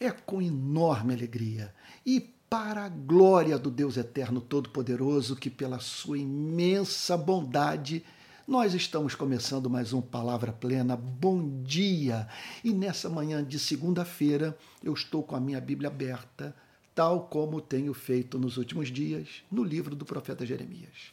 é com enorme alegria e para a glória do Deus Eterno Todo-Poderoso que, pela sua imensa bondade, nós estamos começando mais um Palavra Plena. Bom dia! E nessa manhã de segunda-feira eu estou com a minha Bíblia aberta, tal como tenho feito nos últimos dias, no livro do profeta Jeremias,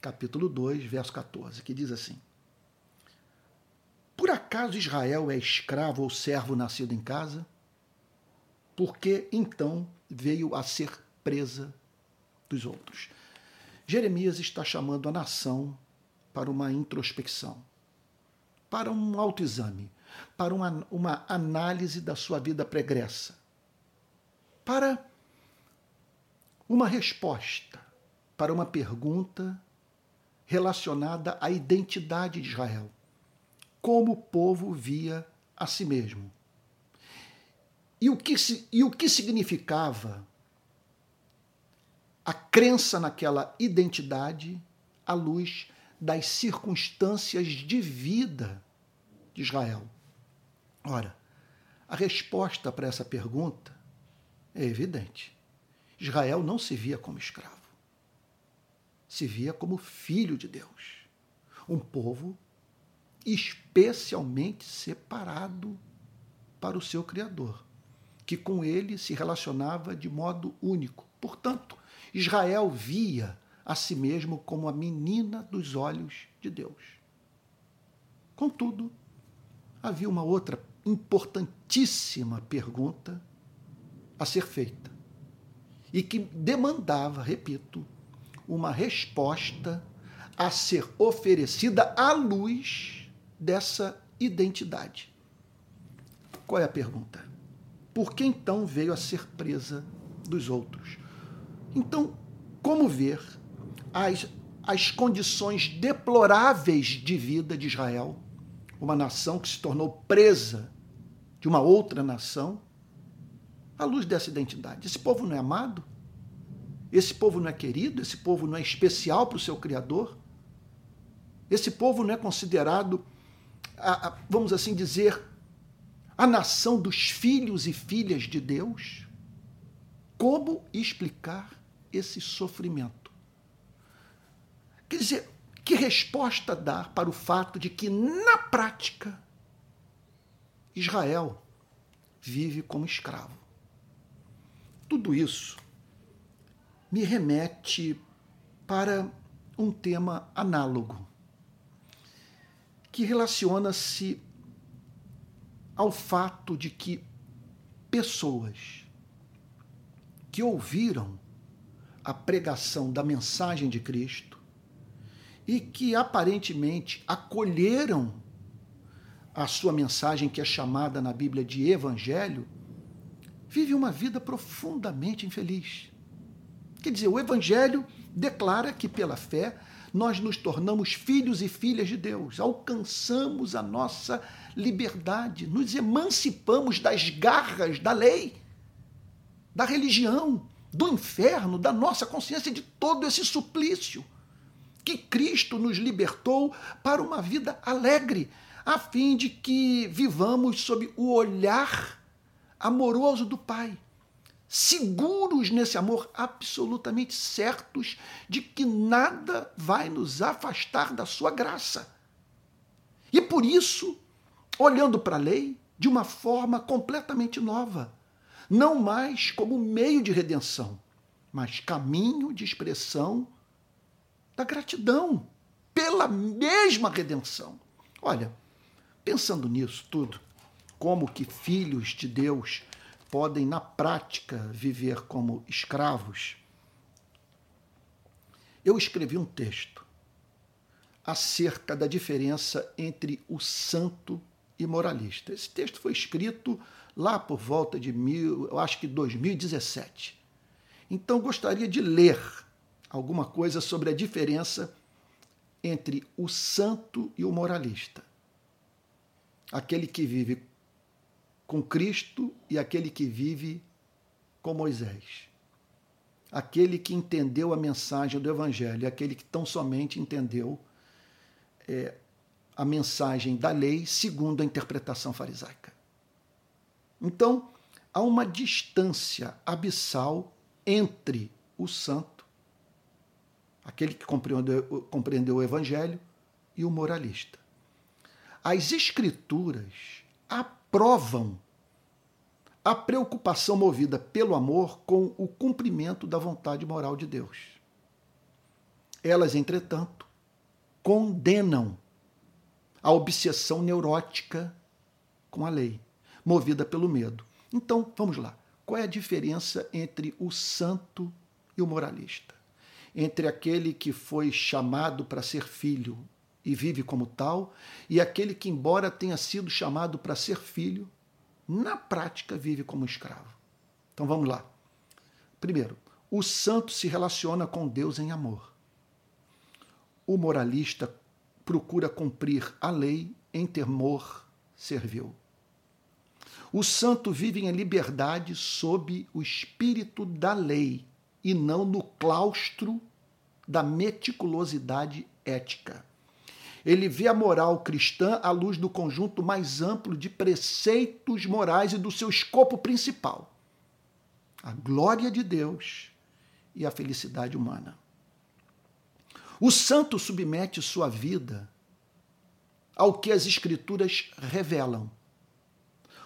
capítulo 2, verso 14, que diz assim: Por acaso Israel é escravo ou servo nascido em casa? Porque então veio a ser presa dos outros. Jeremias está chamando a nação para uma introspecção, para um autoexame, para uma, uma análise da sua vida pregressa, para uma resposta para uma pergunta relacionada à identidade de Israel. Como o povo via a si mesmo. E o que, e o que significava a crença naquela identidade à luz das circunstâncias de vida de Israel? Ora, a resposta para essa pergunta é evidente. Israel não se via como escravo, se via como filho de Deus, um povo especialmente separado para o seu Criador que com ele se relacionava de modo único. Portanto, Israel via a si mesmo como a menina dos olhos de Deus. Contudo, havia uma outra importantíssima pergunta a ser feita e que demandava, repito, uma resposta a ser oferecida à luz dessa identidade. Qual é a pergunta? Por que então veio a ser presa dos outros. Então, como ver as, as condições deploráveis de vida de Israel, uma nação que se tornou presa de uma outra nação, à luz dessa identidade? Esse povo não é amado? Esse povo não é querido? Esse povo não é especial para o seu Criador? Esse povo não é considerado, vamos assim dizer, a nação dos filhos e filhas de Deus? Como explicar esse sofrimento? Quer dizer, que resposta dar para o fato de que, na prática, Israel vive como escravo? Tudo isso me remete para um tema análogo, que relaciona-se ao fato de que pessoas que ouviram a pregação da mensagem de Cristo e que aparentemente acolheram a sua mensagem, que é chamada na Bíblia de Evangelho, vive uma vida profundamente infeliz. Quer dizer, o Evangelho declara que pela fé nós nos tornamos filhos e filhas de Deus, alcançamos a nossa liberdade, nos emancipamos das garras da lei, da religião, do inferno, da nossa consciência, de todo esse suplício que Cristo nos libertou para uma vida alegre, a fim de que vivamos sob o olhar amoroso do Pai seguros nesse amor, absolutamente certos de que nada vai nos afastar da sua graça. E por isso, olhando para a lei de uma forma completamente nova, não mais como meio de redenção, mas caminho de expressão da gratidão pela mesma redenção. Olha, pensando nisso tudo, como que filhos de Deus podem, na prática, viver como escravos, eu escrevi um texto acerca da diferença entre o santo e moralista. Esse texto foi escrito lá por volta de mil, eu acho que 2017. Então gostaria de ler alguma coisa sobre a diferença entre o santo e o moralista. Aquele que vive com Cristo e aquele que vive com Moisés. Aquele que entendeu a mensagem do Evangelho, aquele que tão somente entendeu é, a mensagem da lei segundo a interpretação farisaica. Então, há uma distância abissal entre o santo, aquele que compreendeu, compreendeu o evangelho, e o moralista. As escrituras aprovam a preocupação movida pelo amor com o cumprimento da vontade moral de Deus. Elas, entretanto, condenam a obsessão neurótica com a lei, movida pelo medo. Então, vamos lá. Qual é a diferença entre o santo e o moralista? Entre aquele que foi chamado para ser filho e vive como tal, e aquele que, embora tenha sido chamado para ser filho, na prática vive como escravo. Então vamos lá. Primeiro, o santo se relaciona com Deus em amor. O moralista procura cumprir a lei em temor servil. O santo vive em liberdade sob o espírito da lei e não no claustro da meticulosidade ética. Ele vê a moral cristã à luz do conjunto mais amplo de preceitos morais e do seu escopo principal: a glória de Deus e a felicidade humana. O santo submete sua vida ao que as Escrituras revelam.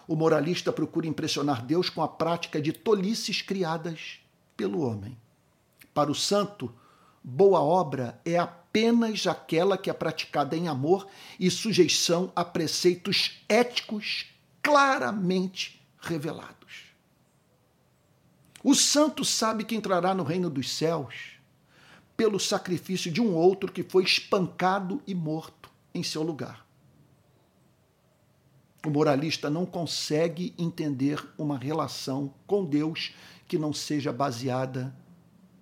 O moralista procura impressionar Deus com a prática de tolices criadas pelo homem. Para o santo, boa obra é apenas aquela que é praticada em amor e sujeição a preceitos éticos claramente revelados. O santo sabe que entrará no reino dos céus pelo sacrifício de um outro que foi espancado e morto em seu lugar. O moralista não consegue entender uma relação com Deus que não seja baseada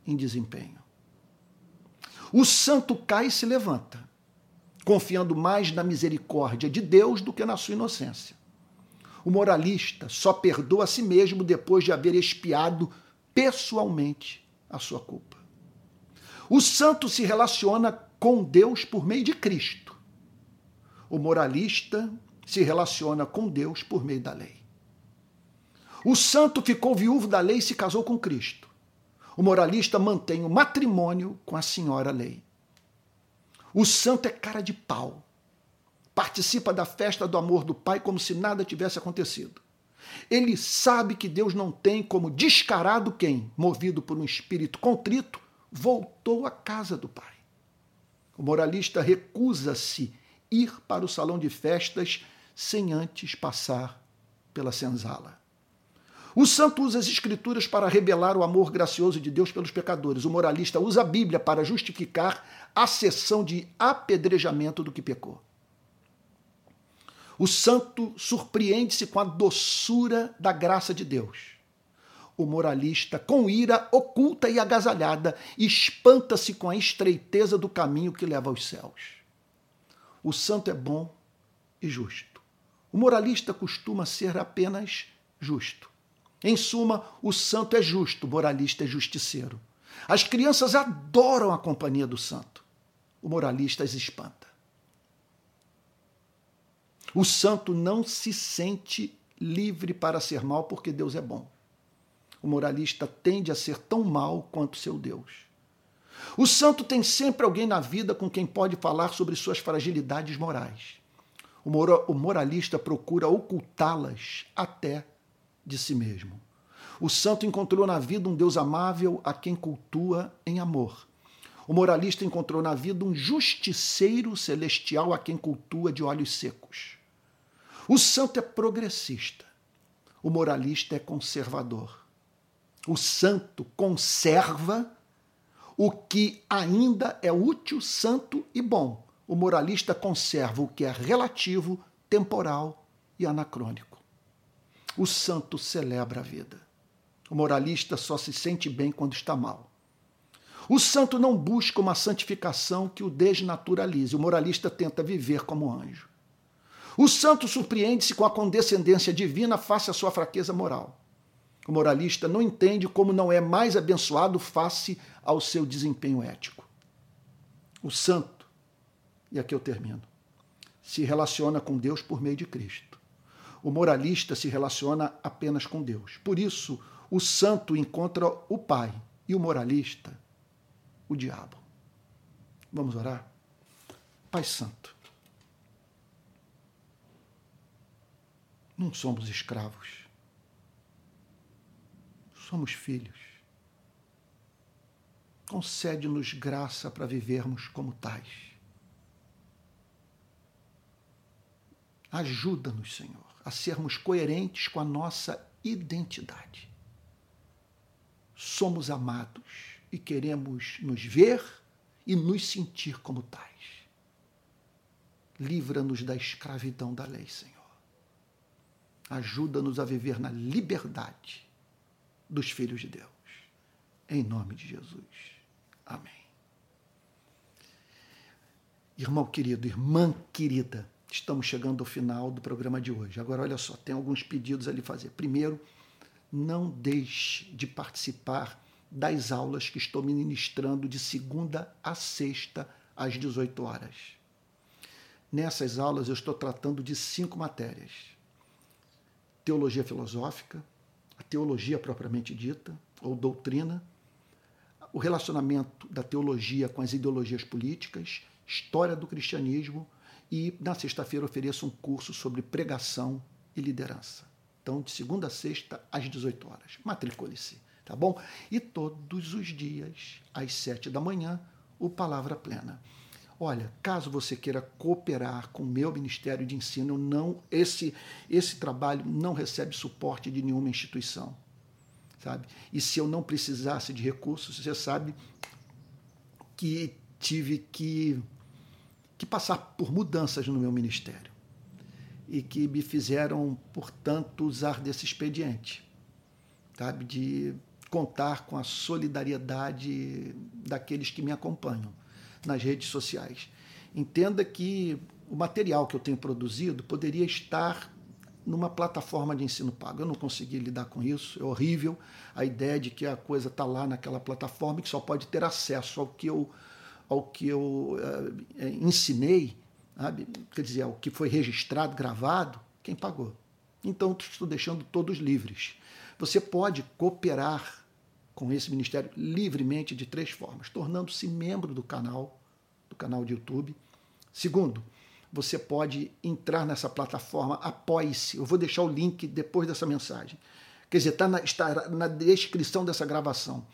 em desempenho. O santo cai e se levanta, confiando mais na misericórdia de Deus do que na sua inocência. O moralista só perdoa a si mesmo depois de haver expiado pessoalmente a sua culpa. O santo se relaciona com Deus por meio de Cristo. O moralista se relaciona com Deus por meio da lei. O santo ficou viúvo da lei e se casou com Cristo. O moralista mantém o matrimônio com a senhora lei. O santo é cara de pau. Participa da festa do amor do Pai como se nada tivesse acontecido. Ele sabe que Deus não tem como descarado quem, movido por um espírito contrito, voltou à casa do pai. O moralista recusa-se ir para o salão de festas sem antes passar pela senzala. O santo usa as escrituras para revelar o amor gracioso de Deus pelos pecadores. O moralista usa a Bíblia para justificar a sessão de apedrejamento do que pecou. O santo surpreende-se com a doçura da graça de Deus o moralista, com ira oculta e agasalhada, espanta-se com a estreiteza do caminho que leva aos céus. O santo é bom e justo. O moralista costuma ser apenas justo. Em suma, o santo é justo, o moralista é justiceiro. As crianças adoram a companhia do santo. O moralista as espanta. O santo não se sente livre para ser mal porque Deus é bom o moralista tende a ser tão mau quanto seu Deus. O santo tem sempre alguém na vida com quem pode falar sobre suas fragilidades morais. O moralista procura ocultá-las até de si mesmo. O santo encontrou na vida um Deus amável a quem cultua em amor. O moralista encontrou na vida um justiceiro celestial a quem cultua de olhos secos. O santo é progressista. O moralista é conservador. O santo conserva o que ainda é útil, santo e bom. O moralista conserva o que é relativo, temporal e anacrônico. O santo celebra a vida. O moralista só se sente bem quando está mal. O santo não busca uma santificação que o desnaturalize. O moralista tenta viver como anjo. O santo surpreende-se com a condescendência divina face à sua fraqueza moral. O moralista não entende como não é mais abençoado face ao seu desempenho ético. O santo, e aqui eu termino, se relaciona com Deus por meio de Cristo. O moralista se relaciona apenas com Deus. Por isso, o santo encontra o Pai e o moralista, o diabo. Vamos orar? Pai Santo, não somos escravos, somos filhos. Concede-nos graça para vivermos como tais. Ajuda-nos, Senhor, a sermos coerentes com a nossa identidade. Somos amados e queremos nos ver e nos sentir como tais. Livra-nos da escravidão da lei, Senhor. Ajuda-nos a viver na liberdade dos filhos de Deus. Em nome de Jesus. Amém. Irmão querido, irmã querida, estamos chegando ao final do programa de hoje. Agora, olha só, tem alguns pedidos ali fazer. Primeiro, não deixe de participar das aulas que estou ministrando de segunda a sexta, às 18 horas. Nessas aulas eu estou tratando de cinco matérias: teologia filosófica, a teologia propriamente dita, ou doutrina, o relacionamento da teologia com as ideologias políticas, história do cristianismo e, na sexta-feira, ofereço um curso sobre pregação e liderança. Então, de segunda a sexta, às 18 horas. Matricule-se tá bom? E todos os dias, às sete da manhã, o Palavra Plena. Olha, caso você queira cooperar com o meu Ministério de Ensino, não esse esse trabalho não recebe suporte de nenhuma instituição, sabe? E se eu não precisasse de recursos, você sabe que tive que que passar por mudanças no meu ministério e que me fizeram, portanto, usar desse expediente, sabe, de contar com a solidariedade daqueles que me acompanham nas redes sociais. Entenda que o material que eu tenho produzido poderia estar numa plataforma de ensino pago. Eu não consegui lidar com isso, é horrível a ideia de que a coisa está lá naquela plataforma e que só pode ter acesso ao que eu, ao que eu uh, ensinei, sabe? quer dizer, ao que foi registrado, gravado, quem pagou. Então, estou deixando todos livres. Você pode cooperar com esse ministério livremente de três formas: tornando-se membro do canal, do canal de YouTube. Segundo, você pode entrar nessa plataforma, apoie-se. Eu vou deixar o link depois dessa mensagem. Quer dizer, tá na, está na descrição dessa gravação.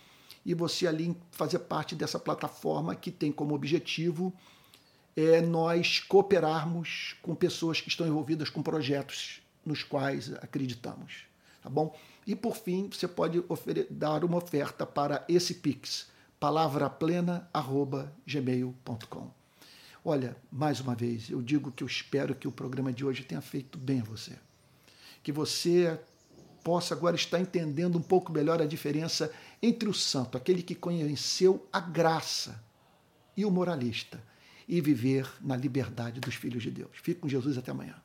E você ali fazer parte dessa plataforma que tem como objetivo é nós cooperarmos com pessoas que estão envolvidas com projetos nos quais acreditamos. Tá bom? E por fim, você pode dar uma oferta para esse Pix, palavraplena.gmail.com. Olha, mais uma vez, eu digo que eu espero que o programa de hoje tenha feito bem a você. Que você possa agora estar entendendo um pouco melhor a diferença entre o santo, aquele que conheceu a graça, e o moralista, e viver na liberdade dos filhos de Deus. Fique com Jesus até amanhã.